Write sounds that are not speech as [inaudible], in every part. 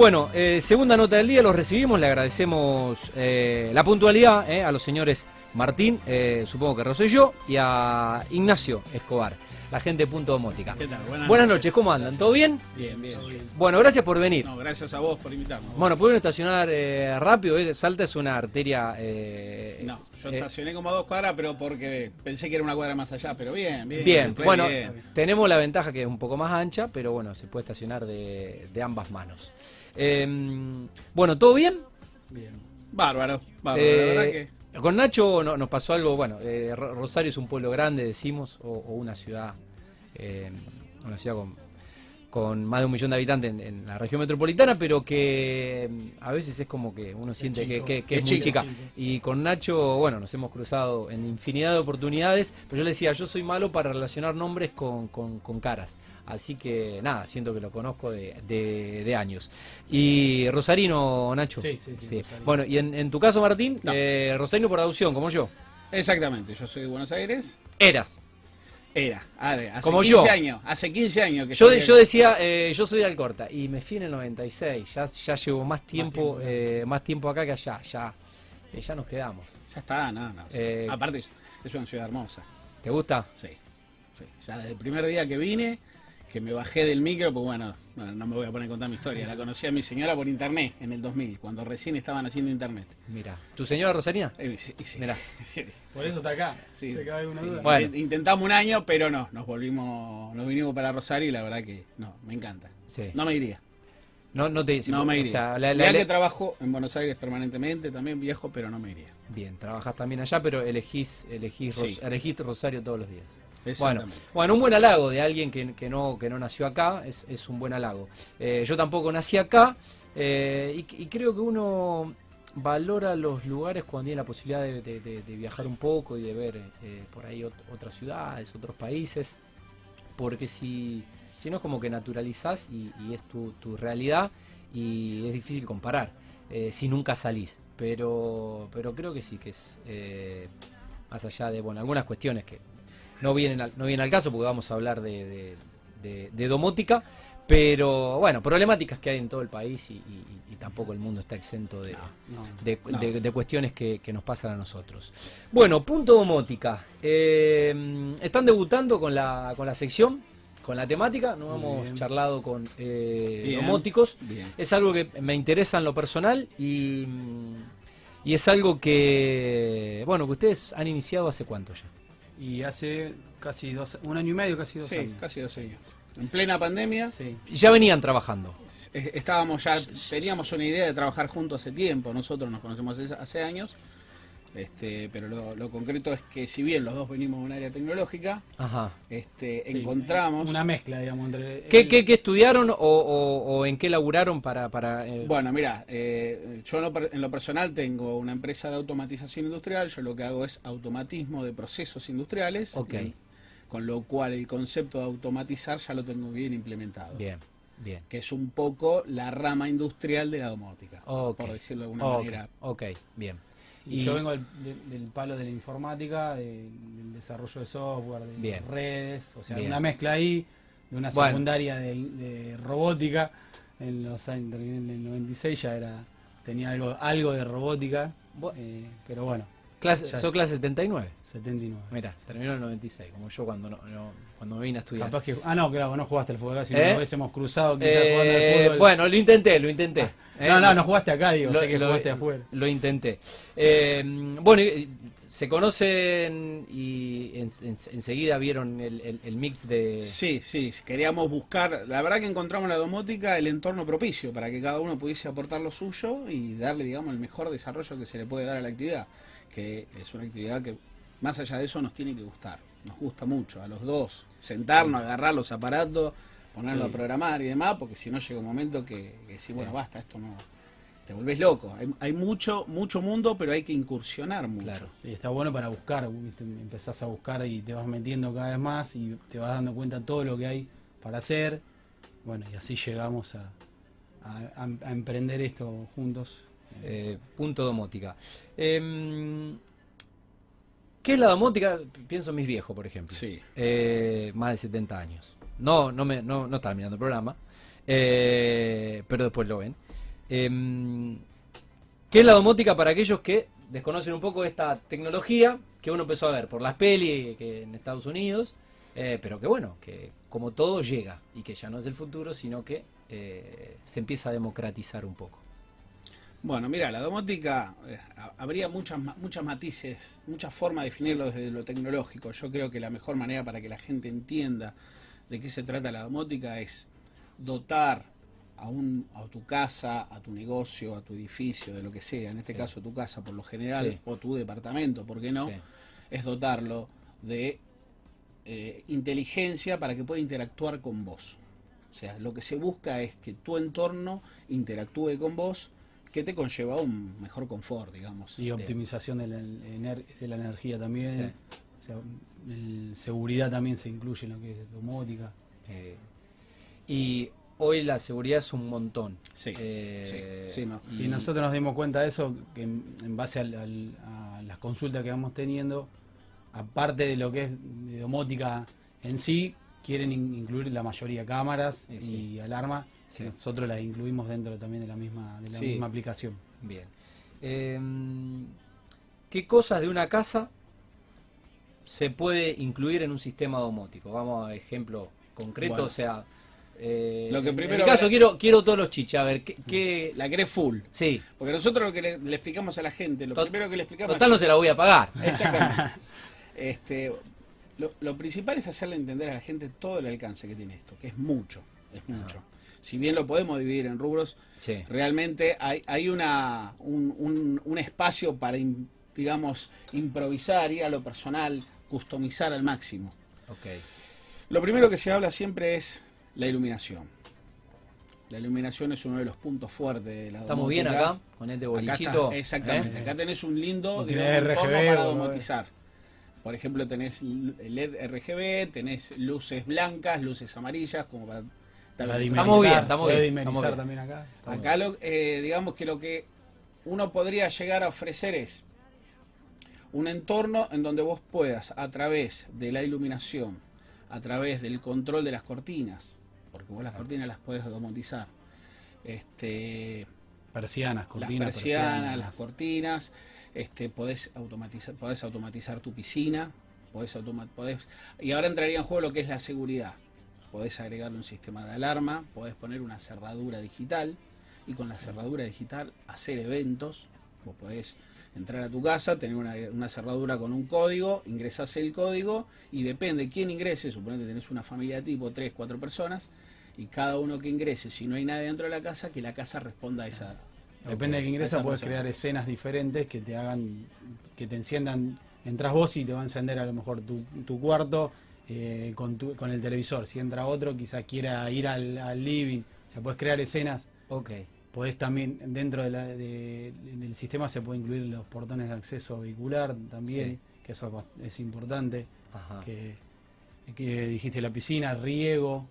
Bueno, eh, segunda nota del día, los recibimos, le agradecemos eh, la puntualidad eh, a los señores Martín, eh, supongo que Rosselló, y a Ignacio Escobar, la gente de Punto Domótica. ¿Qué tal? Buenas, noches, ¿cómo andan? ¿Todo bien? Bien, bien. Bueno, gracias por venir. No, gracias a vos por invitarnos. Bueno, ¿pueden estacionar eh, rápido? eh? Salta es una arteria... eh, No, yo estacioné como a dos cuadras, pero porque pensé que era una cuadra más allá, pero bien, bien. Bien, bueno, bien. tenemos la ventaja que es un poco más ancha, pero bueno, se puede estacionar de, de ambas manos. Eh, bueno, ¿todo bien? Bien. Bárbaro, bárbaro, la verdad que. Con Nacho no- nos pasó algo, bueno, eh, Ro- Rosario es un pueblo grande, decimos, o, o una ciudad, eh, una ciudad con, con más de un millón de habitantes en, en la región metropolitana, pero que mm, a veces es como que uno siente que, chico. que- que Es es, muy chica. Y con Nacho, bueno, nos hemos cruzado en infinidad de oportunidades, pero yo le decía, yo soy malo para relacionar nombres con, con- con caras. Así que nada, siento que lo conozco de, de- de años. Y Rosarino, Nacho. Sí, sí, sí. Bueno, y en, en tu caso, Martín, No. eh, Rosarino por adopción, como yo. Exactamente, yo soy de Buenos Aires. Eras. Era, a ver, hace Como 15 yo. años, hace 15 años que Yo, yo decía, eh, yo soy de Alcorta y me fui en el 96. Ya, ya llevo más tiempo, tiempo, eh, más tiempo acá que allá. Ya, eh, ya nos quedamos. Ya está, no, no. Eh, Aparte, es- es una ciudad hermosa. ¿Te gusta? Sí, sí. Ya desde el primer día que vine, que me bajé del micro, pues bueno, no, no me voy a poner a contar mi historia. La conocí a mi señora por internet en el 2000, cuando recién estaban haciendo internet. Mira. ¿Tu señora Rosarina? Eh, sí, sí. Mirá. Sí, [laughs] Por sí. eso está acá. Sí, ¿Te cabe alguna sí. duda? Bueno. Intent- Intentamos un año, pero no, nos volvimos, nos vinimos para Rosario y la verdad que no, me encanta. Sí. No me iría. No, no te no me o iría. sea, la- la- Mirá la- que trabajo en Buenos Aires permanentemente, también viejo, pero no me iría. Bien, trabajas también allá, pero elegís, elegís, Ros- elegís Rosario todos los días. Bueno, bueno, un buen halago de alguien que, que no, que no nació acá, es, es un buen halago. Eh, yo tampoco nací acá eh, y, creo que uno valora los lugares cuando tiene la posibilidad de, de- viajar un poco y de ver eh, por ahí ot- otras ciudades, otros países, porque si, si no es como que naturalizás y, y es tu, tu realidad y es difícil comparar si nunca salís. Pero, pero creo que sí, que es más allá de bueno algunas cuestiones que no vienen al, no vienen al caso porque vamos a hablar de, de- de- de domótica, pero bueno, problemáticas que hay en todo el país y, y- y tampoco el mundo está exento de, No. de, No. de- de cuestiones que, que nos pasan a nosotros. Bueno, punto domótica. Eh, están debutando con la, con la sección, con la temática, no hemos bien. charlado con eh, Bien. domóticos. Bien. Es algo que me interesa en lo personal y, y es algo que, bueno, que ustedes han iniciado hace cuánto ya. Y hace casi dos, un año y medio, casi dos Sí, años. casi dos años. En plena pandemia, Sí. Ya venían trabajando. estábamos ya, teníamos una idea de trabajar juntos hace tiempo, nosotros nos conocemos hace, hace años, este, pero lo, lo concreto es que si bien los dos venimos de un área tecnológica, Ajá. este, Sí, encontramos... Una mezcla, digamos, entre. ¿Qué, él- qué- qué estudiaron o, o- o en qué laburaron para... para eh, Bueno, mira, eh, yo en lo, en lo personal tengo una empresa de automatización industrial, yo lo que hago es automatismo de procesos industriales, Ok. y- con lo cual el concepto de automatizar ya lo tengo bien implementado, Bien, bien. que es un poco la rama industrial de la domótica, Ok. por decirlo de alguna manera. ok, bien. Y, yo vengo del, palo de la informática, de- del desarrollo de software, de Bien. redes, o sea, Bien. una mezcla ahí de una Bueno. secundaria de, de robótica. En los años en el 96 ya era tenía algo algo de robótica, eh, pero bueno, Clase, Ya. ¿Sos clase 79? 79. Mira, terminó en el 96, como yo cuando no, no- cuando me vine a estudiar. Capaz que, ah, no, claro, no jugaste al fútbol, si ¿Eh? no hubiésemos cruzado quizás Eh, jugando al fútbol. bueno, lo intenté, lo intenté. [laughs] Eh, no, no, no jugaste acá, digo, lo, sé que lo- jugaste afuera. lo intenté. Eh, bueno, se conocen y en- en- enseguida vieron el, el- el mix de... Sí, sí, queríamos buscar, la verdad que encontramos en la domótica el entorno propicio para que cada uno pudiese aportar lo suyo y darle, digamos, el mejor desarrollo que se le puede dar a la actividad, que es una actividad que más allá de eso nos tiene que gustar, nos gusta mucho a los dos, sentarnos, agarrar los aparatos, ponerlo Sí. a programar y demás, porque si no llega un momento que, que decís, bueno, Sí. basta, esto no, te volvés loco, hay, hay mucho, mucho mundo, pero hay que incursionar mucho. Claro. Y está bueno para buscar, empezás a buscar y te vas metiendo cada vez más y te vas dando cuenta de todo lo que hay para hacer. Bueno, y así llegamos a, a- a- a emprender esto juntos. Eh, punto domótica. Em, ¿Qué es la domótica? Pienso en mis viejos, por ejemplo. Sí. Eh, más de 70 años. No, no, me, no, no estaba mirando el programa, eh, pero después lo ven. Em, ¿Qué es la domótica para aquellos que desconocen un poco esta tecnología que uno empezó a ver por las pelis que en Estados Unidos, pero que bueno, que como todo llega y que ya no es el futuro, sino que se empieza a democratizar un poco? Bueno, mira, la domótica, eh, habría muchas, muchas matices, muchas formas de definirlo desde lo tecnológico. Yo creo que la mejor manera para que la gente entienda de qué se trata la domótica es dotar a, un, a tu casa, a tu negocio, a tu edificio, de lo que sea, en este caso tu casa por lo general, o tu departamento, ¿por qué no? Es dotarlo de eh, inteligencia para que pueda interactuar con vos. O sea, lo que se busca es que tu entorno interactúe con vos, que te conlleva un mejor confort, digamos. Y optimización de la, de la energía también. O sea, seguridad también se incluye en lo que es domótica. Eh, y hoy la seguridad es un montón. Sí. Eh, y, nosotros nos dimos cuenta de eso, que en, base a las consultas que vamos teniendo, aparte de lo que es de domótica en sí, quieren incluir la mayoría cámaras y alarmas. Nosotros las incluimos dentro también de la misma, de la misma aplicación. Bien. Em, ¿Qué cosas de una casa se puede incluir en un sistema domótico? Vamos a ejemplo concreto, o sea, eh, lo que primero en mi caso quiero quiero todos los chiches, a ver, ¿qué, La querés full. Sí. Porque nosotros lo que le, explicamos a la gente, lo primero que le explicamos... Total no se la voy a pagar. Exactamente. [laughs] este, lo, principal es hacerle entender a la gente todo el alcance que tiene esto, que es mucho, es mucho. Si bien lo podemos dividir en rubros, realmente hay, hay una, un, un, espacio para, digamos, improvisar y a lo personal, customizar al máximo. Okay. Lo primero que se habla siempre es la iluminación. La iluminación es uno de los puntos fuertes de la Estamos bien acá, con este bolichito. exactamente, ¿eh? acá tenés un lindo digamos, para domotizar. Por ejemplo, tenés LED RGB, tenés luces blancas, luces amarillas, como para... Estamos bien, estamos bien. también acá. Acá, lo, eh, digamos que lo que uno podría llegar a ofrecer es un entorno en donde vos puedas, a través de la iluminación, a través del control de las cortinas, porque vos las cortinas las puedes domotizar. Este, persianas, cortinas, las persianas, las cortinas, este, podés automatizar, podés automatizar tu piscina, podés, podés, y ahora entraría en juego lo que es la seguridad. Podés agregarle un sistema de alarma, podés poner una cerradura digital y con la cerradura digital hacer eventos. Vos podés entrar a tu casa, tener una, cerradura con un código, ingresás el código y depende quién ingrese, suponete que tenés una familia tipo 3, 4 personas y cada uno que ingrese, si no hay nadie dentro de la casa, que la casa responda a esa... Depende de que ingresa, puedes crear escenas diferentes que te hagan, que te enciendan, entras vos y te va a encender a lo mejor tu, cuarto eh, con, tu, con el televisor. Si entra otro, quizás quiera ir al, living. O sea, puedes crear escenas. Ok. Podés también, dentro del sistema se puede incluir los portones de acceso vehicular también, que eso es importante. Que, que dijiste la piscina, riego.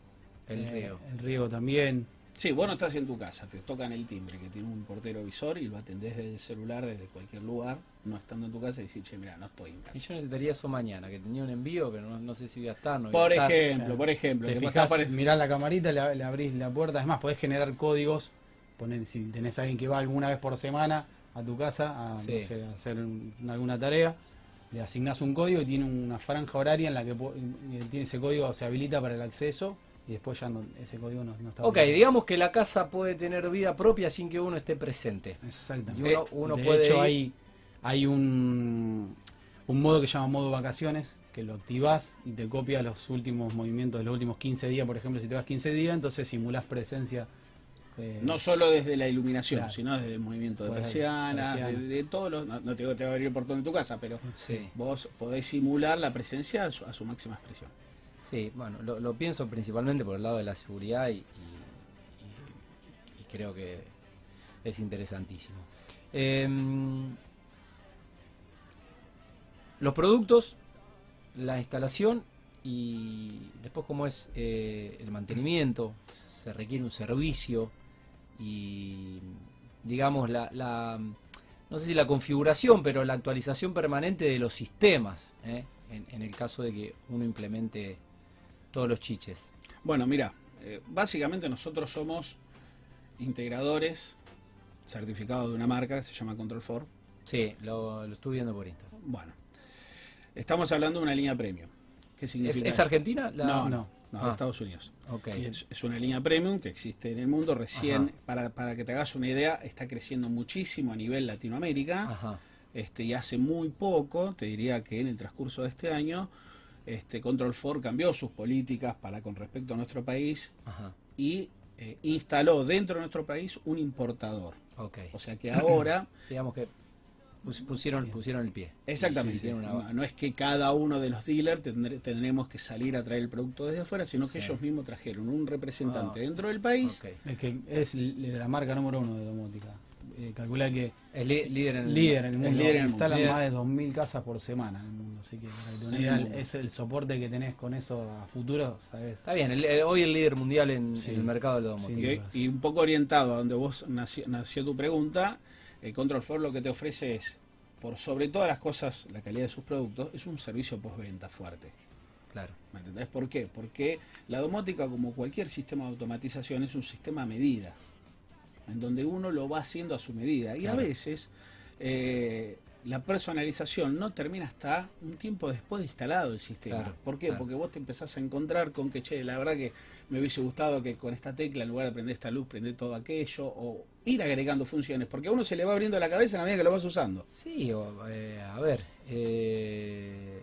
El eh, riego. El riego también. Sí, vos no estás en tu casa, te tocan el timbre que tiene un portero visor y lo atendés desde el celular, desde cualquier lugar, no estando en tu casa y decís, che, mira, no estoy en casa. Y yo necesitaría eso mañana, que tenía un envío, pero no, sé si voy a estar. No por, ejemplo, por ejemplo, te fijás, mirás la camarita, le, le, abrís la puerta, es más, podés generar códigos poner si tenés a alguien que va alguna vez por semana a tu casa a, hacer alguna tarea, le asignás un código y tiene una franja horaria en la que tiene ese código, se habilita para el acceso y después ya ese código no, está. Ok, digamos que la casa puede tener vida propia sin que uno esté presente. Exactamente. uno, de hecho, hay, hay un, un modo que se llama modo vacaciones, que lo activás y te copia los últimos movimientos de los últimos 15 días, por ejemplo, si te vas 15 días, entonces simulás presencia no solo desde la iluminación, sino desde el movimiento de persianas, de, todos los. No, te, te va a abrir el portón de tu casa, pero vos podés simular la presencia a su, máxima expresión. Sí, bueno, lo, pienso principalmente por el lado de la seguridad y, creo que es interesantísimo. Em, los productos, la instalación y después cómo es eh, el mantenimiento, se requiere un servicio, y digamos la, la, no sé si la configuración, pero la actualización permanente de los sistemas, ¿eh? en, el caso de que uno implemente todos los chiches. Bueno, mira, eh, básicamente nosotros somos integradores certificado de una marca que se llama Control 4. Sí, lo, lo estuve viendo por Instagram. Bueno, estamos hablando de una línea premium. ¿Qué ¿Es, significa? es Argentina? La- No, no, No. Ah. de Estados Unidos. Ok. Es, es una línea premium que existe en el mundo. Recién, para, para que te hagas una idea, está creciendo muchísimo a nivel Latinoamérica. Ajá. Este, y hace muy poco, te diría que en el transcurso de este año, este, Control 4 cambió sus políticas para con respecto a nuestro país Ajá. y eh, instaló dentro de nuestro país un importador. O sea que [clears throat] ahora, Digamos que pus- pusieron, pusieron el pie. exactamente, una- no, no es que cada uno de los dealers tendré- tendremos que salir a traer el producto desde afuera, sino que Sí. ellos mismos trajeron un representante Ah. dentro del país. Ok. Es que es la marca número uno de domótica. Eh, calcula que Es líder en el líder en el Es mundo. líder en el Instalan mundo. más de 2.000 casas por semana en el mundo. Así que para que te una idea, es el soporte que tenés con eso a futuro, ¿sabes? Está bien, el- el- hoy el líder mundial en, Sí. en el mercado del domótico. Sí. Y, y un poco orientado a donde vos nació, nació tu pregunta, el Control 4 lo que te ofrece es, por sobre todas las cosas, la calidad de sus productos, es un servicio postventa fuerte. Claro. ¿Me entendés por qué? Porque la domótica, como cualquier sistema de automatización, es un sistema a medida, en donde uno lo va haciendo a su medida. Y Claro. a veces eh, la personalización no termina hasta un tiempo después de instalado el sistema. Claro, ¿Por qué? claro. Porque vos te empezás a encontrar con que, che, la verdad que me hubiese gustado que con esta tecla, en lugar de prender esta luz, prender todo aquello, o ir agregando funciones, porque a uno se le va abriendo la cabeza a la medida que lo vas usando. Sí, o, eh, a ver. eh,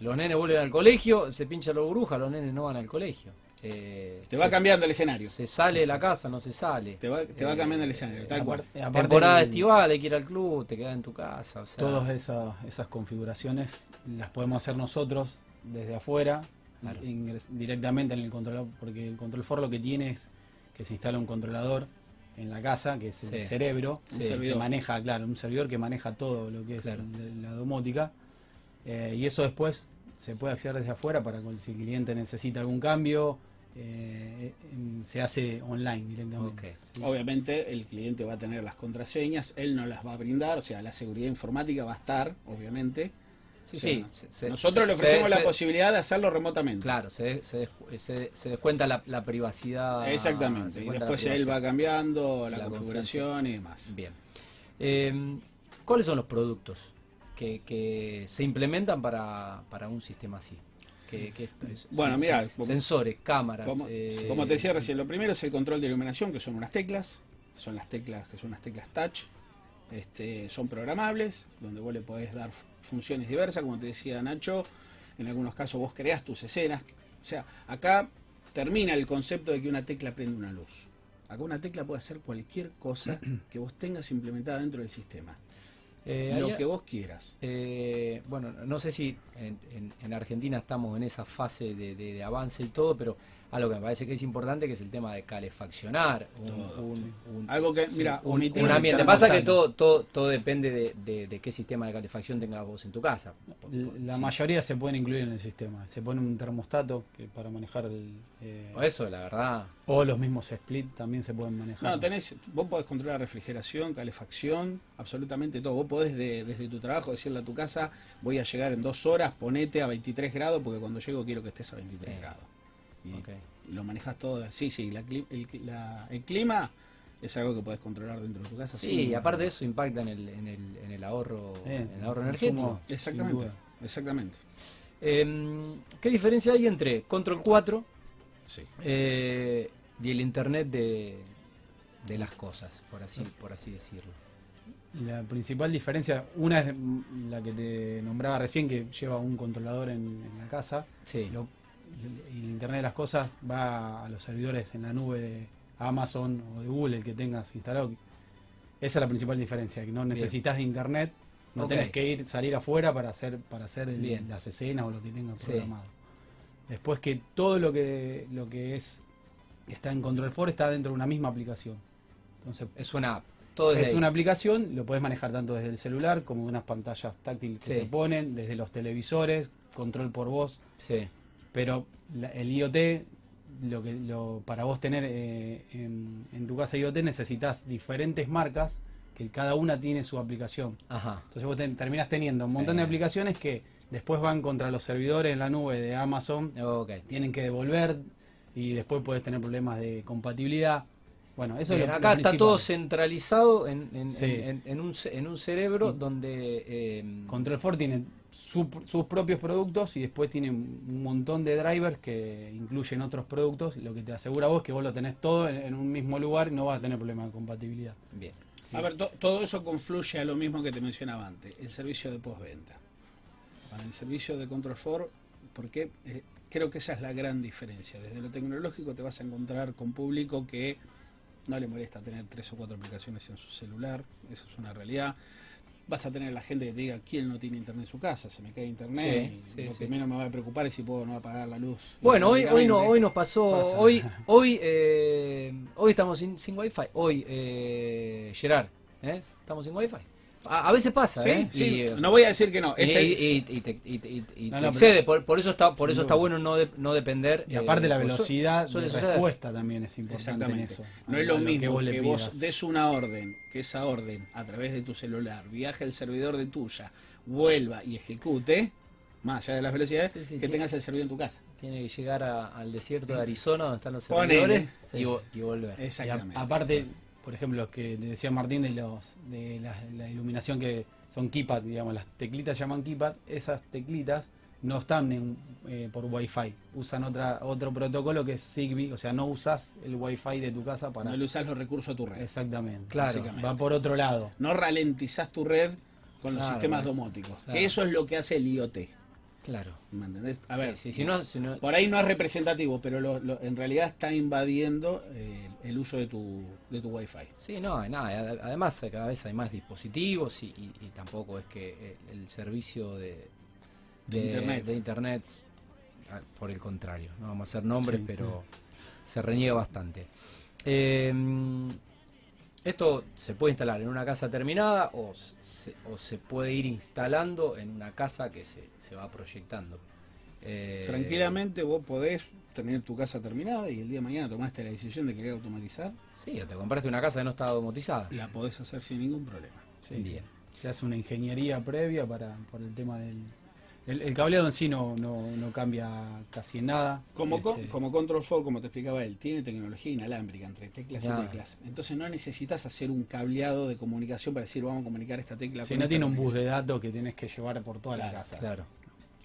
los nenes vuelven al colegio, se pincha la burbuja, los nenes no van al colegio. Eh, Te va se- cambiando el escenario. Se sale de la casa, no se sale. Te va, te va Eh, cambiando el escenario, tal cual. Aparte- aparte Temporada el- estival, hay que ir al club, te quedas en tu casa. O sea, Todas esas, esas configuraciones las podemos hacer nosotros desde afuera, Claro. ingres- directamente en el controlador, porque el control for lo que tiene es que se instala un controlador en la casa, que es el Sí. cerebro, Un que servidor. maneja, claro, un servidor que maneja todo lo que es Claro. la domótica, eh, y eso después se puede acceder desde afuera para si el cliente necesita algún cambio, eh, em, se hace online directamente. Obviamente el cliente va a tener las contraseñas, él no las va a brindar, o sea, la seguridad informática va a estar, obviamente. Sí, O sea, sí. se- se- Nosotros se- le ofrecemos se- la se- posibilidad de hacerlo remotamente. Claro, se, se, des- se- se descuenta la, la privacidad. Exactamente. Y después él va cambiando la, La configuración y demás. Bien. Eh, ¿Cuáles son los productos que, que se implementan para, para un sistema así? Que, que esto es- Bueno, mira, sensores, cámaras. Como, eh, como te decía recién, lo primero es el control de iluminación, que son unas teclas. Son las teclas que son unas teclas touch. Este, son programables, donde vos le podés dar funciones diversas, como te decía Nacho. En algunos casos vos creás tus escenas. O sea, acá termina el concepto de que una tecla prende una luz. Acá una tecla puede hacer cualquier cosa [clears throat] que vos tengas implementada dentro del sistema. Eh, Lo que vos quieras. eh, bueno, no sé si en, en- en Argentina estamos en esa fase de, de- de avance y todo, pero algo que me parece que es importante que es el tema de calefaccionar un, Todo, un- sí. un- Algo que, Sí, mira, un, ambiente. Pasa que todo, todo, todo depende de, de- de qué sistema de calefacción tengas vos en tu casa. La Sí, mayoría se pueden incluir en el sistema. Se pone un termostato que para manejar el, eh, Por eso, la verdad. o los mismos split también se pueden manejar. No, tenés, vos podés controlar refrigeración, calefacción, absolutamente todo. Vos podés de- desde tu trabajo decirle a tu casa, voy a llegar en dos horas, ponete a 23 grados, porque cuando llego quiero que estés a 23 Sí. grados. Y lo manejas todo. Sí, sí, la el, la- el clima es algo que podés controlar dentro de tu casa. Sí, y aparte de eso impacta en el, en el, en el ahorro, Eh, en el ahorro el energético. consumo. Exactamente, exactamente. Eh, ¿Qué diferencia hay entre Control 4 Sí. eh, y el Internet de, de las cosas, por así, por así decirlo? La principal diferencia, una es mm, la que te nombraba recién, que lleva un controlador en, en la casa. Sí, Lo- y el Internet de las Cosas va a los servidores en la nube de Amazon o de Google, el que tengas instalado. Esa es la principal diferencia, que no necesitas de Internet, no Ok. tenés que ir, salir afuera para hacer, para hacer el- las escenas o lo que tengas Sí. programado. Después que todo lo que, lo que es está en Control 4 está dentro de una misma aplicación. Entonces, es una app. Todo es ahí. una aplicación, lo puedes manejar tanto desde el celular como de unas pantallas táctiles que Sí. se ponen, desde los televisores, control por voz, Sí, pero la- el IoT, lo que lo, para vos tener eh, en, en tu casa IoT necesitas diferentes marcas que cada una tiene su aplicación. ajá. Entonces vos ten- terminás teniendo un Sí. montón de aplicaciones que después van contra los servidores en la nube de Amazon, tienen que devolver y después puedes tener problemas de compatibilidad. Bueno, eso es lo, acá lo está todo centralizado en, en- Sí. en- en un, ce- en un cerebro donde... eh, Control 4 tiene su- sus propios productos y después tiene un montón de drivers que incluyen otros productos. Lo que te asegura vos es que vos lo tenés todo en, en un mismo lugar y no vas a tener problema de compatibilidad. bien. A ver, to- todo eso confluye a lo mismo que te mencionaba antes, el servicio de postventa. Para el servicio de Control 4, porque eh, creo que esa es la gran diferencia. Desde lo tecnológico te vas a encontrar con público que no le molesta tener tres o cuatro aplicaciones en su celular, eso es una realidad. Vas a tener la gente que te diga quién no tiene internet en su casa, se me cae internet, Sí, y sí, lo que menos me va a preocupar es si puedo no apagar la luz. Bueno, hoy, hoy, no, hoy nos pasó, Pasa. hoy [laughs] hoy eh, hoy estamos sin, sin wifi, hoy eh, Gerard, ¿eh? estamos sin wifi. A, a veces pasa, Sí, ¿eh? sí, Y, no voy a decir que no. y, es y- te, No, no, excede, por, por eso está, por eso está bueno no, de- no depender. Y aparte eh, la su- velocidad suele de respuesta también es importante en eso. No es lo que mismo que vos des una orden, que esa orden a través de tu celular viaje al servidor de tuya, vuelva y ejecute, más allá de las velocidades, Sí, sí, que tengas el servidor en tu casa. Tiene que llegar a- al desierto de Arizona donde están los servidores y, vo- y volver. Y a- Exactamente. aparte, por ejemplo, lo que decía Martín de los de la, la iluminación que son keypad, digamos, las teclitas llaman keypad, esas teclitas no están en, eh, por Wi-Fi, usan otra otro protocolo que es Zigbee, o sea, no usas el Wi-Fi de tu casa para no le usás los recursos a tu red. exactamente. Claro. Va por otro lado. No ralentizás tu red con los sistemas es- domóticos. claro. Que eso es lo que hace el IoT. Claro. ¿Me entendés? A Sí, ver, sí, si no, si no- por ahí no es representativo, pero lo- lo- en realidad está invadiendo eh, el uso de tu, de tu Wi-Fi. Sí, no, nada. ad- Además, cada vez hay más dispositivos y, y- y tampoco es que el, el servicio de, De Internet. de Internet, por el contrario, no vamos a hacer nombres, Sí. pero se reniega bastante. Eh, esto se puede instalar en una casa terminada o se, o se puede ir instalando en una casa que se, se va proyectando. Eh, Tranquilamente vos podés tener tu casa terminada y el día de mañana tomaste la decisión de querer automatizar, Sí, o te compraste una casa que no está domotizada. la podés hacer sin ningún problema. Sí. Bien. Se hace una ingeniería previa para por el tema del el, el cableado en sí no, no, no cambia casi en nada. Como, co- Este, como Control 4, como te explicaba él, tiene tecnología inalámbrica entre teclas y teclas. Entonces no necesitas hacer un cableado de comunicación para decir vamos a comunicar esta tecla si con no tiene un bus de datos que tienes que llevar por toda la casa. Claro.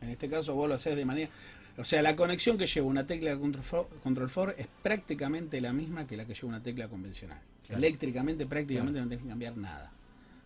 En este caso vos lo haces de manera... O sea, la conexión que lleva una tecla de Control 4, Control 4 es prácticamente la misma que la que lleva una tecla convencional. Claro. Eléctricamente prácticamente no tenés que cambiar nada.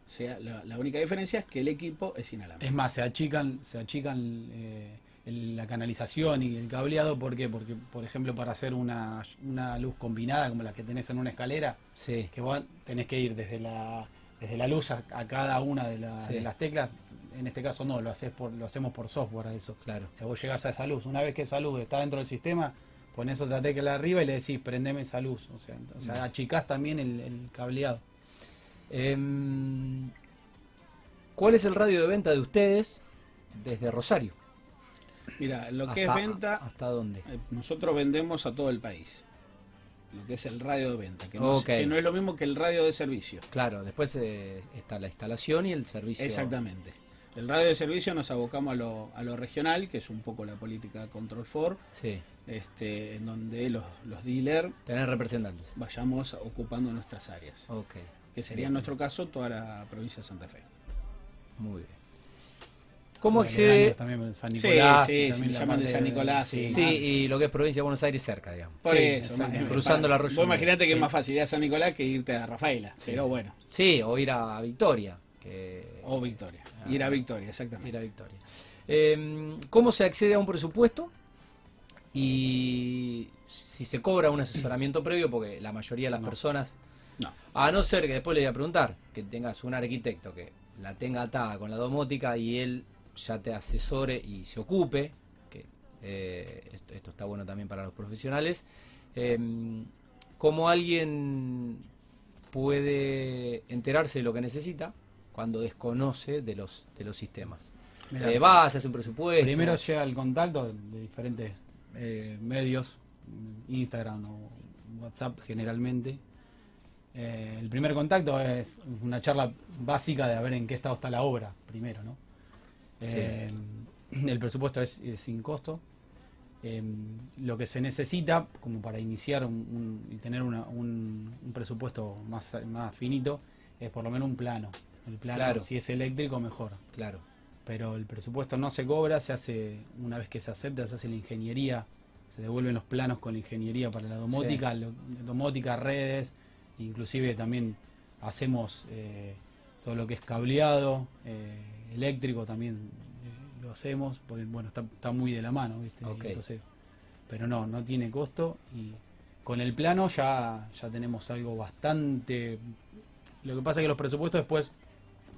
O sea, la, la única diferencia es que el equipo es inalámbrico. Es más, se achican, se achican eh, el- la canalización y el cableado, ¿por qué? Porque, por ejemplo, para hacer una, una luz combinada como la que tenés en una escalera, Sí. que vos tenés que ir desde la, desde la luz a, a cada una de, la- Sí. de las teclas, en este caso no, lo, haces por, lo hacemos por software a eso. Claro. O sea, vos llegás a esa luz, una vez que esa luz está dentro del sistema, pones otra tecla arriba y le decís, prendeme esa luz. O sea, o sea achicás también el, el cableado. Em, ¿Cuál es el radio de venta de ustedes desde Rosario? Mira, lo que Hasta- es venta, ¿Hasta dónde? eh, nosotros vendemos a todo el país. Lo que es el radio de venta, que no, es, que no es lo mismo que el radio de servicio. Claro, después eh, está la instalación y el servicio. Exactamente. El radio de servicio nos abocamos a lo, a lo regional, que es un poco la política Control 4, Sí, este, en donde los, los dealers tener representantes. vayamos ocupando nuestras áreas, Ok, que sería en nuestro caso toda la provincia de Santa Fe. muy bien. ¿Cómo Bueno, accede? También San Sí, Nicolás. sí, y si también me la llaman de San Nicolás, sí. sí. Sí, más. y lo que es provincia de Buenos Aires cerca, digamos. Por Sí, eso, más- Cruzando el arroyo. Vos imaginate que es más fácil ir a San Nicolás que irte a Rafaela, pero bueno, Sí, o ir a Victoria. Que, o Victoria. Ah. Ir a Victoria, exactamente. Ir a Victoria. Em, ¿Cómo se accede a un presupuesto? Y si se cobra un asesoramiento previo, porque la mayoría de las No. personas, No. a no ser que después le voy a preguntar, que tengas un arquitecto que la tenga atada con la domótica y él ya te asesore y se ocupe, que eh, esto, esto está bueno también para los profesionales, em, cómo alguien puede enterarse de lo que necesita cuando desconoce de los, de los sistemas. Mirá, Eh, va, se hace un presupuesto. Primero llega el contacto de diferentes eh, medios, Instagram o WhatsApp generalmente. Eh, el primer contacto es una charla básica de a ver en qué estado está la obra, primero, ¿no? Eh, el presupuesto es, es sin costo. em, lo que se necesita como para iniciar y tener un, presupuesto más, más finito es por lo menos un plano. El plano, si es eléctrico, mejor. Claro. Pero el presupuesto no se cobra, se hace, una vez que se acepta, se hace la ingeniería, se devuelven los planos con la ingeniería para la domótica, domótica, redes, inclusive también hacemos eh, todo lo que es cableado, eh, eléctrico también eh, lo hacemos, porque bueno, está, muy de la mano, ¿viste? pero no, no tiene costo y con el plano ya, ya tenemos algo bastante... Lo que pasa es que los presupuestos después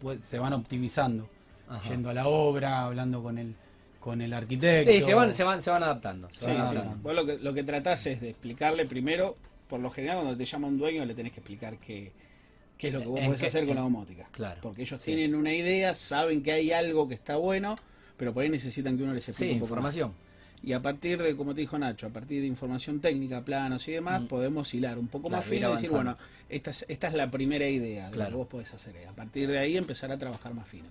pues, se van optimizando, yendo a la obra, hablando con el con el arquitecto. Sí, se van, se van, se van adaptando. Vos lo que, lo que tratás es de explicarle primero, por lo general cuando te llama un dueño le tenés que explicar qué, qué es lo que vos podés hacer con la domótica. Claro. Porque ellos tienen una idea, saben que hay algo que está bueno, pero por ahí necesitan que uno les explique un poco información. Y a partir de, como te dijo Nacho, a partir de información técnica, planos y demás, mm. podemos hilar un poco más fino y decir, bueno, esta es, esta es la primera idea de lo que vos podés hacer. A partir de ahí empezar a trabajar más fino.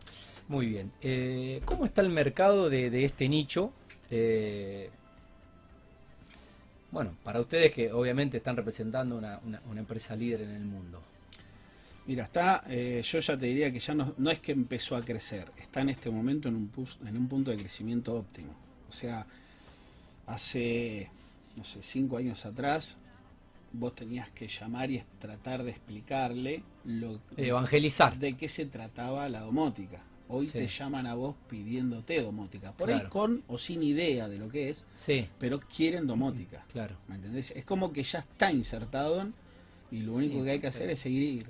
Muy bien. Eh, ¿Cómo está el mercado de, este nicho? Eh, bueno, para ustedes que obviamente están representando una, empresa líder en el mundo. Mira, está, eh, yo ya te diría que ya no, no, es que empezó a crecer, está en este momento en un, en un punto de crecimiento óptimo. O sea, hace, no sé, cinco años atrás, vos tenías que llamar y tratar de explicarle lo, evangelizar de qué se trataba la domótica. Hoy te llaman a vos pidiéndote domótica. Por ahí con o sin idea de lo que es, sí. pero quieren domótica. Claro. ¿Me entendés? Es como que ya está insertado y lo único que hay que hacer es seguir,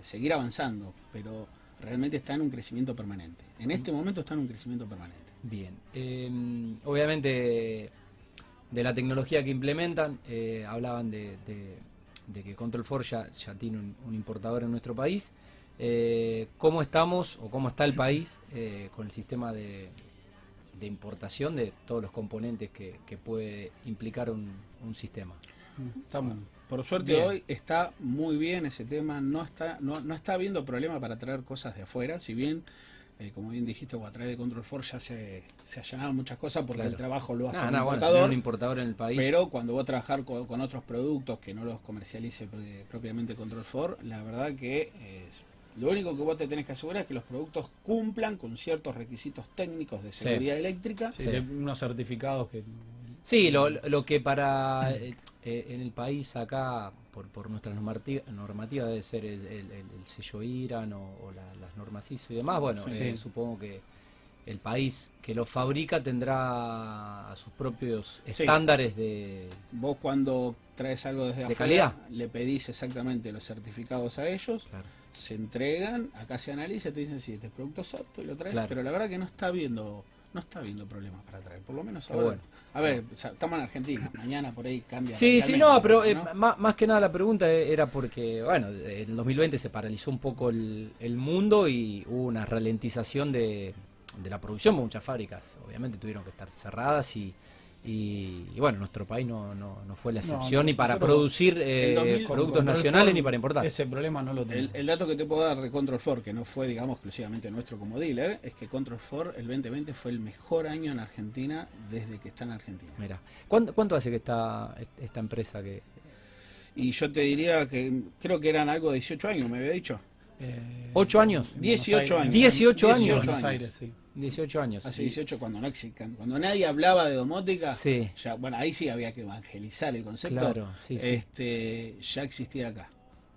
seguir avanzando, pero realmente está en un crecimiento permanente. En este momento está en un crecimiento permanente. Bien. Eh, obviamente de la tecnología que implementan, eh, hablaban de, que Control 4 ya, ya tiene un, importador en nuestro país. Eh, ¿Cómo estamos o cómo está el país eh, con el sistema de, importación de todos los componentes que, puede implicar un, sistema? Estamos, por suerte hoy está muy bien ese tema, no está, no, no está habiendo problema para traer cosas de afuera, si bien eh, como bien dijiste, o a través de Control Force ya se, se allanaron muchas cosas porque el trabajo lo hace un, importador, en el país. Pero cuando vos trabajar con, otros productos que no los comercialice propiamente Control For, la verdad que lo único que vos te tenés que asegurar es que los productos cumplan con ciertos requisitos técnicos de seguridad eléctrica. Sí, unos certificados que... Sí, lo, lo que para eh, eh, en el país acá por, nuestra normativa, normativa debe ser el, sello IRAN o, las normas ISO y demás. Bueno, eh, supongo que el país que lo fabrica tendrá sus propios estándares de... Vos cuando traes algo desde afuera, calidad? le pedís exactamente los certificados a ellos, se entregan, acá se analiza, te dicen si este producto es apto y lo traes, pero la verdad que no está viendo no está habiendo problemas para traer, por lo menos ahora. Bueno. A ver, estamos en Argentina, [laughs] mañana por ahí cambia. Sí, sí, no, pero eh, más, que nada la pregunta era porque, bueno, en el 2020 se paralizó un poco el, el mundo y hubo una ralentización de, de la producción, muchas fábricas obviamente tuvieron que estar cerradas y y, bueno, nuestro país no, no, no fue la excepción ni para producir eh, productos nacionales ni para importar. Ese problema no lo tenemos. El, dato que te puedo dar de Control 4, que no fue, digamos, exclusivamente nuestro como dealer, es que Control 4 el 2020 fue el mejor año en Argentina desde que está en Argentina. Mira, ¿cuánto, cuánto hace que está esta empresa que...? Y yo te diría que creo que eran algo de 18 años, me había dicho. Eh, ¿8 años? 18 años. 18 años. 18 años. Aires, sí. 18 años. Hace 18 cuando no cuando nadie hablaba de domótica, ya, bueno, ahí sí había que evangelizar el concepto. Claro, este, ya existía acá.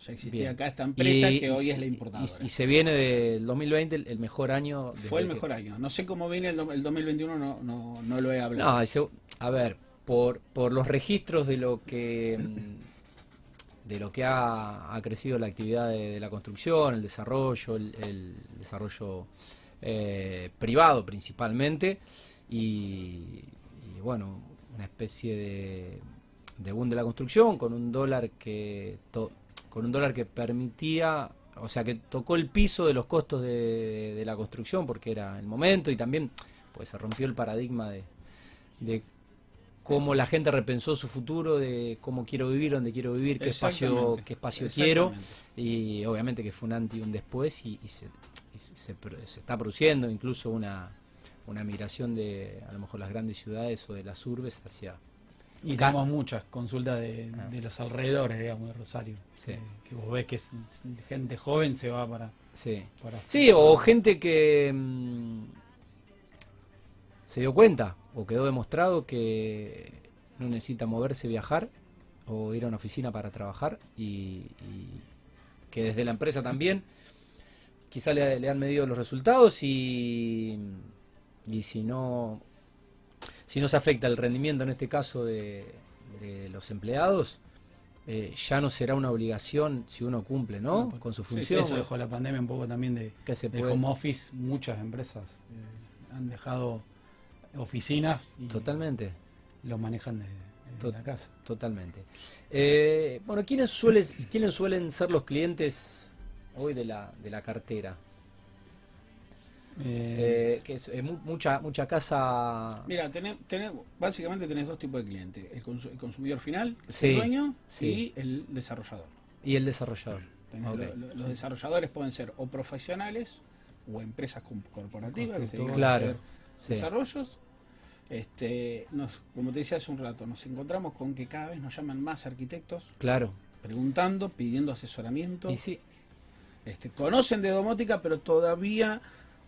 Ya existía acá esta empresa que hoy es la importadora. Y, se viene del 2020 el, mejor año. Fue el mejor año. No sé cómo viene el, 2021, no, no, no, lo he hablado. No, a ver, por, por los registros de lo que de lo que ha, crecido la actividad de, la construcción, el desarrollo, el desarrollo eh, privado principalmente, y, bueno, una especie de, boom de la construcción con un dólar que con un dólar que permitía o sea que tocó el piso de los costos de, la construcción porque era el momento y también pues se rompió el paradigma de cómo la gente repensó su futuro, de cómo quiero vivir, dónde quiero vivir, qué espacio, qué espacio quiero, y obviamente que fue un antes y un después, y, se, se, está produciendo incluso una, una migración de a lo mejor las grandes ciudades o de las urbes hacia Y Ca- tenemos muchas consultas de, Ah. de los alrededores, digamos, de Rosario. Sí. Eh, que vos ves que es- gente joven se va para... sí. para sí o gente que mm, se dio cuenta o quedó demostrado que no necesita moverse viajar o ir a una oficina para trabajar y, y que desde la empresa también quizá le, le han medido los resultados y, y si no si no se afecta el rendimiento en este caso de, de los empleados eh, ya no será una obligación si uno cumple no No, con su sí, sí, función Eso dejó la pandemia un poco también de, que se de puede home office. Muchas empresas eh, han dejado oficinas y totalmente lo manejan de, de Tot- la casa. totalmente Eh, bueno quiénes suelen quiénes suelen ser los clientes hoy de la de la cartera Eh, Eh, que es eh, mu- mucha mucha casa Mira, tenés, tenés- básicamente tenés dos tipos de clientes. El, consu- el consumidor final, que es Sí, el dueño, sí. y el desarrollador. y el desarrollador lo- lo- los desarrolladores pueden ser o profesionales o empresas corporativas que se dedican Claro, a hacer sí. desarrollos. Este, nos, como te decía hace un rato, nos encontramos con que cada vez nos llaman más arquitectos claro preguntando, pidiendo asesoramiento. y sí Este, conocen de domótica, pero todavía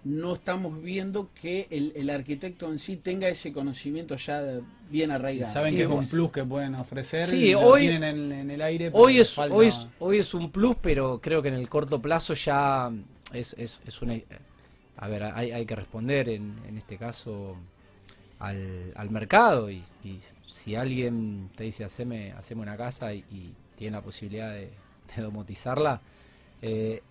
no estamos viendo que el, el arquitecto en sí tenga ese conocimiento ya bien sí, arraigado. saben que es un plus que pueden ofrecer. Sí, y hoy- tienen en, en el aire. hoy es falta- hoy es hoy es un plus pero creo que en el corto plazo ya es, es, es una a ver hay, hay que responder en, en este caso al, al mercado y, y si alguien te dice haceme haceme una casa y, y tiene la posibilidad de, de domotizarla eh,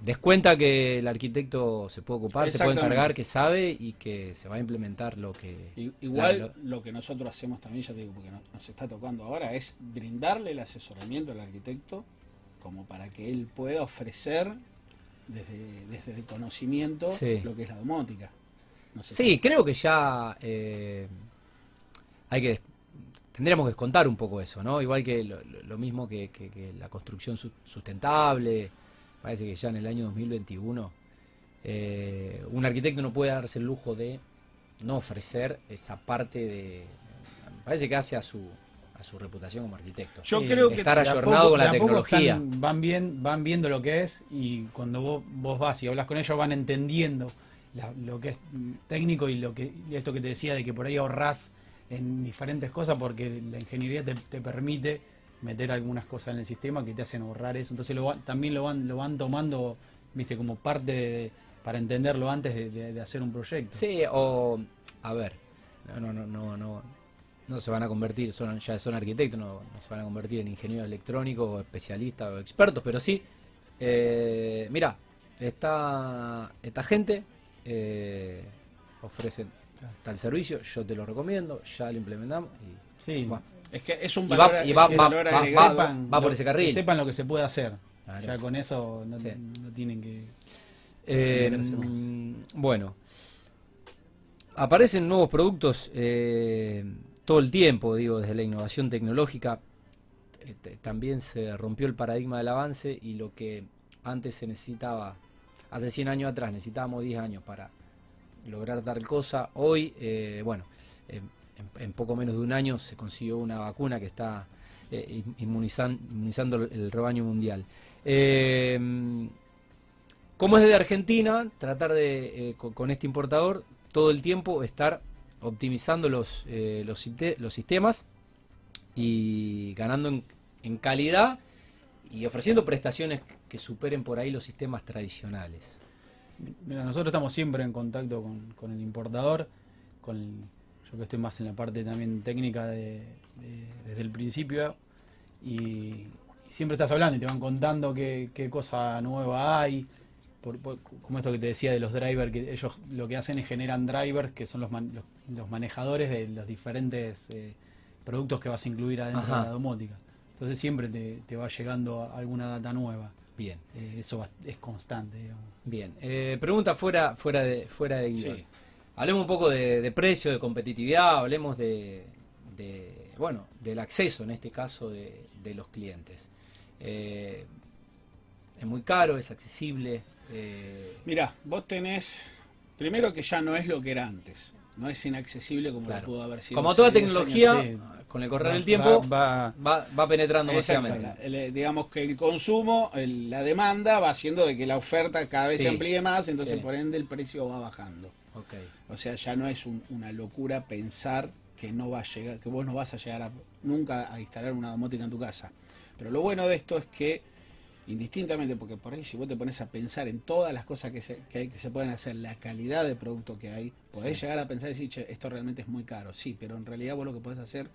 descuenta que el arquitecto se puede ocupar se puede encargar que sabe y que se va a implementar lo que Igual lo que nosotros hacemos también, ya te digo, porque no- nos está tocando ahora, es brindarle el asesoramiento al arquitecto como para que él pueda ofrecer desde, desde el conocimiento Sí. lo que es la domótica. No sé Sí, creo que ya eh, hay que tendríamos que descontar un poco eso, ¿no? Igual que lo, mismo que, que- que la construcción su- sustentable. Parece que ya en el año 2021 eh, un arquitecto no puede darse el lujo de no ofrecer esa parte de. Parece que hace a su a su reputación como arquitecto. Yo Sí, creo que estar ayornado con la tecnología. están- van, bien, van viendo lo que es y cuando vos, vos vas y hablas con ellos van entendiendo lo que es técnico y lo que esto que te decía de que por ahí ahorrás en diferentes cosas porque la ingeniería te, te permite meter algunas cosas en el sistema que te hacen ahorrar eso. Entonces también lo van, lo van tomando viste como parte para entenderlo antes de, hacer un proyecto. Sí, o a ver, no, no, no, no, no, se van a convertir, son, ya son arquitectos, no, se van a convertir en ingenieros electrónicos, o especialistas o expertos, pero sí, eh, mira, esta, esta gente eh, ofrece tal servicio, yo te lo recomiendo, ya lo implementamos y Sí, va. Es que es un Y valor, va- y es va- un va- valor va- agregado. sepan va por lo- ese carril. que sepan lo que se puede hacer. Claro. Ya con eso no, Sí. no tienen que. Eh, mm, bueno, aparecen nuevos productos eh, todo el tiempo, digo, desde la innovación tecnológica. eh, t- También se rompió el paradigma del avance y lo que antes se necesitaba, hace 100 años atrás necesitábamos 10 años para lograr tal cosa, hoy, eh, bueno, en, poco menos de un año se consiguió una vacuna que está eh, in- inmunizan- inmunizando el- rebaño mundial. Eh, como es de Argentina, tratar de, con, este importador, todo el tiempo estar optimizando los, los, siste- los sistemas y ganando en calidad y ofreciendo prestaciones que superen por ahí los sistemas tradicionales. Mira, nosotros estamos siempre en contacto con, con el importador, con el- yo que estoy más en la parte también técnica de, de- desde el principio y, y siempre estás hablando y te van contando qué, qué cosa nueva hay, por- por- como esto que te decía de los drivers, que ellos lo que hacen es generan drivers que son los, man- los, los manejadores de los diferentes eh, productos que vas a incluir adentro Ajá. de la domótica. Entonces siempre te, te va llegando alguna data nueva. Bien, Eh, eso va- es constante, digamos. bien. Eh, pregunta fuera, fuera de, fuera de guion. Sí. Hablemos un poco de, de precio, de competitividad, hablemos de, de, bueno, del acceso en este caso de, de los clientes. Eh, es muy caro, es accesible. eh, Mirá, vos tenés Primero que ya no es lo que era antes. No es inaccesible como Claro. lo pudo haber sido. Como toda 10 tecnología, sí. Con el correr del tiempo, va- va, va penetrando masivamente. el- digamos que el consumo, el- la demanda va haciendo de que la oferta cada vez Sí. se amplíe más, entonces Sí. por ende el precio va bajando. O sea, ya no es un- una locura pensar que no va a llegar, que vos no vas a llegar a, nunca a instalar una domótica en tu casa. Pero lo bueno de esto es que, indistintamente, porque por ahí si vos te pones a pensar en todas las cosas que se, que hay, que se pueden hacer, la calidad de producto que hay, podés Sí. llegar a pensar y decir, "Che, esto realmente es muy caro. Sí, pero en realidad vos lo que podés hacer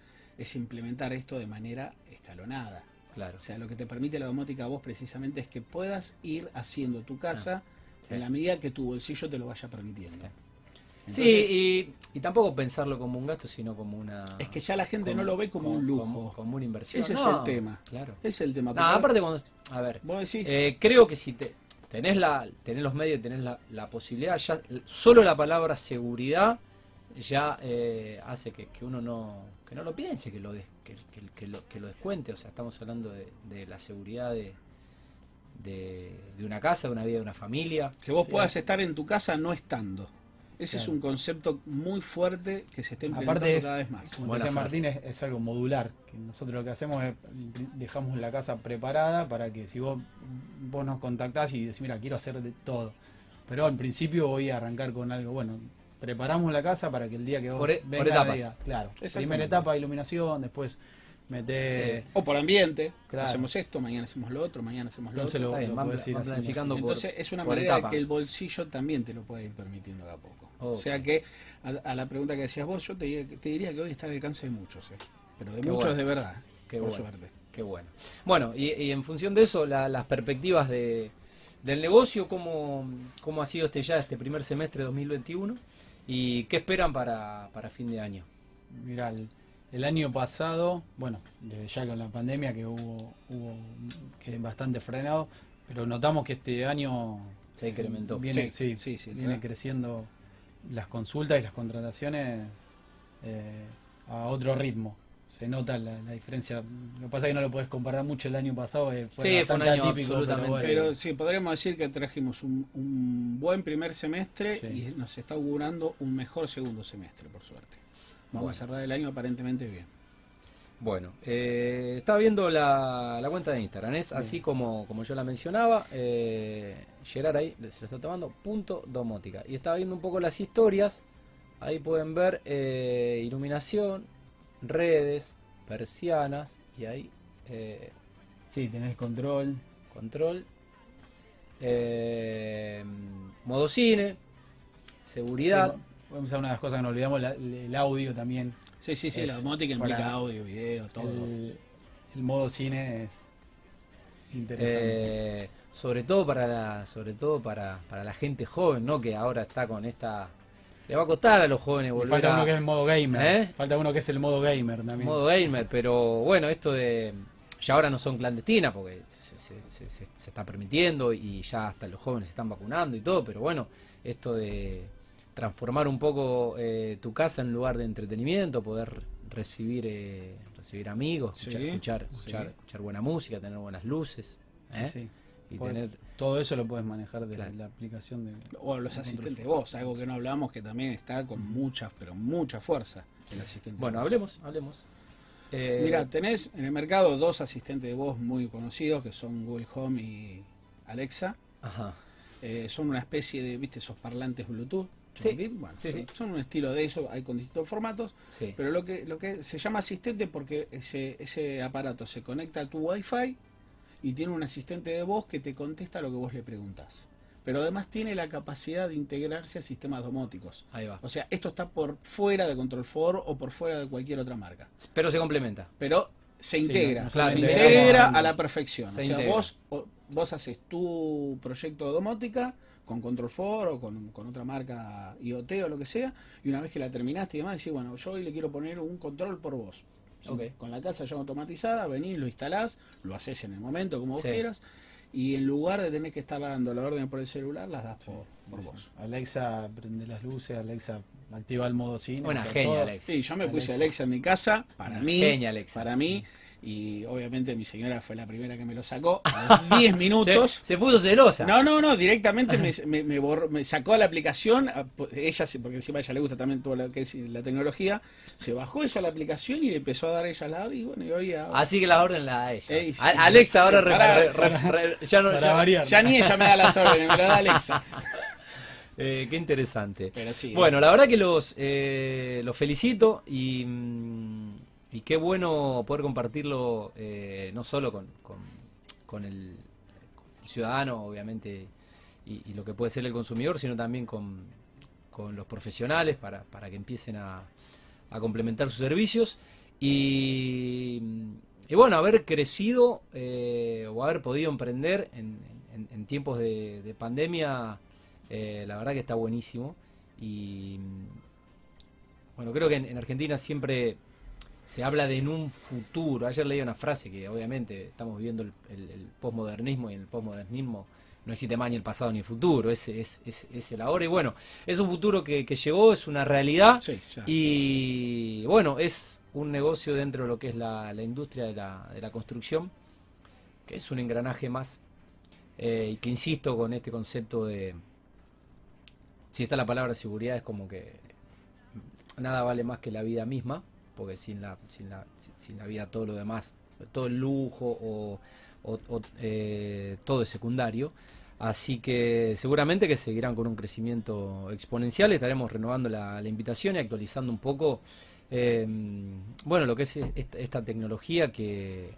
es implementar esto de manera escalonada. Claro. O sea, lo que te permite la domótica a vos precisamente es que puedas ir haciendo tu casa Ah, sí. en la medida que tu bolsillo te lo vaya permitiendo. Sí, Entonces, y, y tampoco pensarlo como un gasto, sino como una. Es que ya la gente como- no lo ve como, un lujo. Como, como una inversión. Ese es el tema. Claro. Es el tema. No, aparte, cuando. A ver. vos decís, eh, creo que si te, tenés, la, tenés los medios, tenés la, la posibilidad, ya solo la palabra seguridad ya eh, hace que, que uno no que no lo piense, que lo, des- que, que- que lo, que lo descuente. O sea, estamos hablando de, de la seguridad de, de, de una casa, de una vida, de una familia. que vos puedas estar en tu casa no estando. Ese es un concepto muy fuerte que se está implementando Aparte es, cada vez más. como Buena decía frase. Martín, es, es algo modular. Que nosotros lo que hacemos es dejamos la casa preparada para que si vos, vos nos contactás y decís, mira, quiero hacer de todo. Pero al principio voy a arrancar con algo, bueno, preparamos la casa para que el día que vos Por e- por vengas etapas. diga, claro, primera etapa iluminación, después meté... Eh, O por ambiente, Claro. hacemos esto, mañana hacemos lo otro, mañana hacemos lo Entonces otro. lo, bien, lo van van planificando por- Entonces es una por manera de que el bolsillo también te lo puede ir permitiendo de a poco. O sea que a, a la pregunta que decías vos, yo te, diría- te diría que hoy está al alcance de muchos, eh. pero de Qué muchos bueno. de verdad, Qué por bueno. suerte. Qué bueno. Bueno, y, y en función de eso, la- las perspectivas de, del negocio, ¿cómo, ¿cómo ha sido este ya este primer semestre de 2021? ¿Y qué esperan para, para fin de año? Mirá, el, el año pasado, bueno, desde ya con la pandemia que hubo, hubo que bastante frenado, pero notamos que este año Se incrementó. Viene, Sí, sí, sí, sí, viene claro. creciendo las consultas y las contrataciones eh, a otro ritmo. Se nota la, la diferencia. Lo que pasa es que no lo puedes comparar mucho el año pasado. eh, fue Sí, fue un bastante año atípico, absolutamente- pero bueno. Pero sí, podríamos decir que trajimos un, un buen primer semestre Sí. y nos está augurando un mejor segundo semestre, por suerte. Vamos Bueno. a cerrar el año aparentemente bien. Bueno, eh, estaba viendo la, la cuenta de Instagram, es así como, como yo la mencionaba, eh, Gerard ahí se lo está tomando, punto domótica. Y estaba viendo un poco las historias, ahí pueden ver eh, iluminación, redes, persianas y ahí eh, Sí, tenés control. control, eh, modo cine, seguridad. Podemos usar una de las cosas que nos olvidamos, la- el audio también. Sí, sí, sí, Es la domótica implica para- audio, video, todo. El, el modo cine es interesante. Eh, sobre todo para la, sobre todo para, para la gente joven, ¿no? Que ahora está con esta le va a costar a los jóvenes Y volver falta a uno que es el modo gamer. ¿Eh? Falta uno que es el modo gamer también. modo gamer, pero bueno, esto de ya ahora no son clandestinas porque se, se- se- se- se está permitiendo y ya hasta los jóvenes se están vacunando y todo, pero bueno, esto de transformar un poco eh, tu casa en lugar de entretenimiento, poder recibir eh, recibir amigos, Sí, escuchar, escuchar, sí. escuchar, escuchar buena música, tener buenas luces, ¿eh? Sí, sí. Y tener Todo eso lo puedes manejar desde Claro. la aplicación de. O los de asistentes de voz, algo que no hablamos que también está con mucha, pero mucha fuerza. El asistente de Bueno, voz. hablemos, hablemos. Eh, Mira, tenés en el mercado dos asistentes de voz muy conocidos que son Google Home y Alexa. Ajá. Eh, son una especie de, ¿viste? Esos parlantes Bluetooth. Sí? Bueno, sí, son, sí. son un estilo de eso, hay con distintos formatos. Sí. Pero lo que, lo que se llama asistente porque ese, ese aparato se conecta a tu Wi-Fi y tiene un asistente de voz que te contesta lo que vos le preguntás. Pero además tiene la capacidad de integrarse a sistemas domóticos. Ahí va. O sea, esto está por fuera de Control 4 o por fuera de cualquier otra marca. Pero se complementa. Pero se integra, no, claro, se integra a la perfección. Se o sea, integra. vos, vos haces tu proyecto de domótica con Control 4 o con, con otra marca IoT o lo que sea, y una vez que la terminaste y demás, decís, bueno, yo hoy le quiero poner un control por vos. Sí, Ok. Con la casa ya automatizada, venís, lo instalás, lo haces en el momento como vos Sí. quieras, y en lugar de tener que estar dando la orden por el celular, las das por, por Sí, vos. Alexa prende las luces, Alexa activa el modo cine. Sea, genia, todo- Alex. Sí, yo me puse Alexa. Alexa en mi casa, para Una mí, genia, Alexa. para mí, y obviamente mi señora fue la primera que me lo sacó a los [laughs] 10 minutos. Se, se puso celosa. No, no, no, directamente me, me, me borró- me sacó la aplicación, a- ella, porque encima a ella le gusta también todo lo que es la tecnología, se bajó ella la aplicación y le empezó a dar ella la orden y bueno, y hoy a- Así que la orden la da ella. Ey, sí, A- sí, Alexa sí, ahora para- re- re- re- ya no ya- variar. ya ni ella me da las órdenes, me lo da Alexa. [laughs] Eh, qué interesante. Pero sí, Bueno, la verdad que los, eh, los felicito y, mm, y qué bueno poder compartirlo eh, no solo con, con, el, ciudadano, obviamente, y, lo que puede ser el consumidor, sino también con, los profesionales para, para que empiecen a, a complementar sus servicios. Y, y bueno, haber crecido eh, o haber podido emprender en, tiempos de, de pandemia, eh, la verdad que está buenísimo. Y bueno, creo que en Argentina siempre se habla de en un futuro. Ayer leí una frase que obviamente estamos viviendo el, el, el posmodernismo y en el posmodernismo no existe más ni el pasado ni el futuro, es, es, es, es el ahora. Y bueno, es un futuro que, que llegó, es una realidad. Sí. Y bueno, es un negocio dentro de lo que es la, la industria de la, de la construcción, que es un engranaje más. eh, y que insisto con este concepto de. Si está la palabra seguridad, es como que nada vale más que la vida misma, porque sin la, sin la, sin- la vida todo lo demás, todo el lujo o, eh, todo es secundario. Así que seguramente que seguirán con un crecimiento exponencial. Estaremos renovando la, invitación y actualizando un poco, eh, bueno, lo que es esta tecnología que,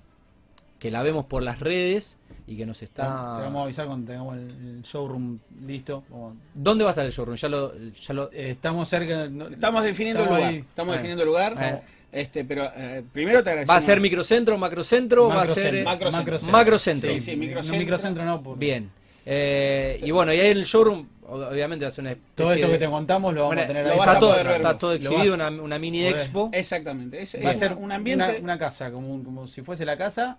que la vemos por las redes y que nos Te está... vamos a avisar cuando tengamos el, showroom listo. Vamos- ¿Dónde va a estar el showroom? Ya lo, ya lo, eh, estamos cerca. no- Estamos definiendo estamos el lugar. ahí. Estamos Bueno. definiendo el lugar. Eh. Este, pero eh, primero te agradecemos. ¿Va a ser microcentro, macrocentro? ¿Va a ser eh, Macrocentro. Macrocentro. Macrocentro. Sí, sí, microcentro. No, microcentro no. Bien. Eh, y bueno, y ahí en el showroom, ob- obviamente va a ser una especie Todo esto de- que te contamos lo vamos Bueno, a tener ahí. está, a todo, está todo exhibido, vas- una, una mini expo. Exactamente. Es, Va a ser un ambiente. Una, una casa, como, un- como si fuese la casa,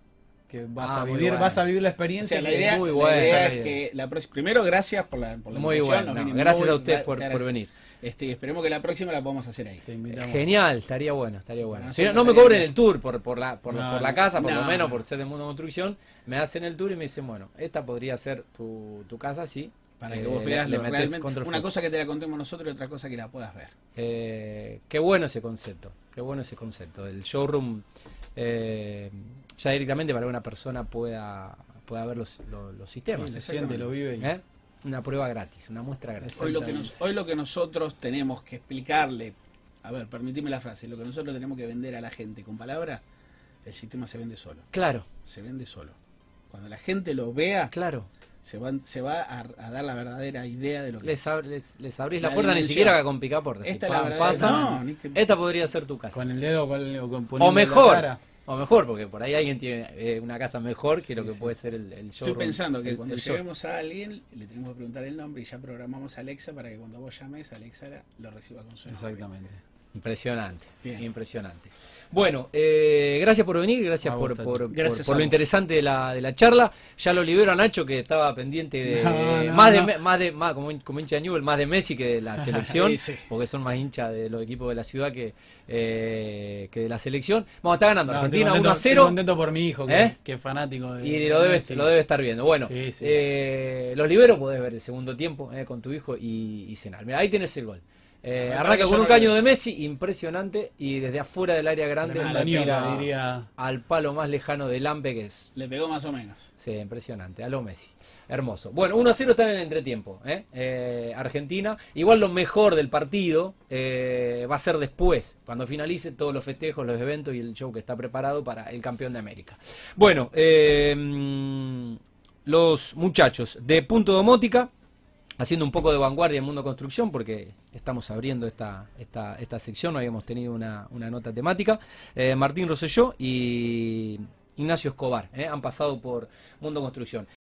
que vas Ah, a vivir, bueno. vas a vivir la O experiencia. sea, la idea, muy la buena idea esa es idea. que la próxima. Primero, gracias por la, por la Muy invitación, bueno. Gracias muy- a ustedes por, por venir. Este, esperemos que la próxima la podamos hacer ahí. Te. Genial, estaría bueno, estaría bueno. Si no, no me cobren el tour por, por, la, por, la- No, por la no. casa, por lo No, menos no. por ser de Mundo Construcción. Me hacen el tour y me dicen, bueno, esta podría ser tu, tu casa, sí. Para que Eh, vos veas metés realmente. control Una cosa que te la contemos nosotros y otra cosa que la puedas ver. Eh, qué bueno ese concepto, qué bueno ese concepto. El showroom eh, ya directamente para que una persona pueda, pueda ver los, los, los Sí, sistemas. se siente, lo vive. y- ¿Eh? Una prueba gratis, una muestra gratis. Hoy lo, que nos- hoy lo que nosotros tenemos que explicarle, a ver, permitime la frase, lo que nosotros tenemos que vender a la gente con palabras, el sistema se vende solo, Claro, se vende solo. Cuando la gente lo vea, claro. se va, se va a, a dar la verdadera idea de lo que Les, es. ab- les, les abrís la, La puerta ni siquiera con picaporte. Esta Si es la pasa, no, ni que- esta podría ser tu casa. Con el dedo con, o con O la mejor, cara. O mejor, porque por ahí alguien tiene eh, una casa mejor que lo Sí, que sí. puede ser el, el Estoy showroom. pensando que el- cuando el show. a alguien, le tenemos que preguntar el nombre y ya programamos a Alexa para que cuando vos llames, Alexa lo reciba con su nombre. Exactamente. Impresionante, Bien. impresionante. Bueno, eh, gracias por venir, gracias por, por, por- Gracias por a lo interesante de la, de la charla. Ya lo libero a Nacho que estaba pendiente de No, no, más no. de más de más como, hin- como hincha de Newell, más de Messi que de la [laughs] selección, Sí, sí. porque son más hinchas de los equipos de la ciudad que, eh, que de la selección. Vamos, está ganando No, Argentina estoy 1 a contento- estoy 0. contento por mi hijo, que, ¿Eh? que es fanático de. Y lo debe, Messi. lo debe estar viendo. Bueno, Sí, sí. eh, los libero, podés ver el segundo tiempo eh, con tu hijo y, y cenar. Mira, ahí tenés el gol. Eh, arranca con un caño de Messi, impresionante, y desde afuera del área grande Tremenda la ñola, tira diría. al palo más lejano del Ampe, que es Le pegó más o menos. sí, impresionante, a lo Messi. Hermoso. Bueno, 1 a 0 están en el entretiempo. ¿eh? Eh, Argentina. Igual lo mejor del partido va a ser después, cuando finalice todos los festejos, los eventos y el show que está preparado para el campeón de América. Bueno, mm, los muchachos de Punto Domótica, haciendo un poco de vanguardia en Mundo Construcción, porque estamos abriendo esta, esta, esta sección, no habíamos tenido una, una nota temática. Eh, Martín Rosselló y Ignacio Escobar, ¿eh? han pasado por Mundo Construcción.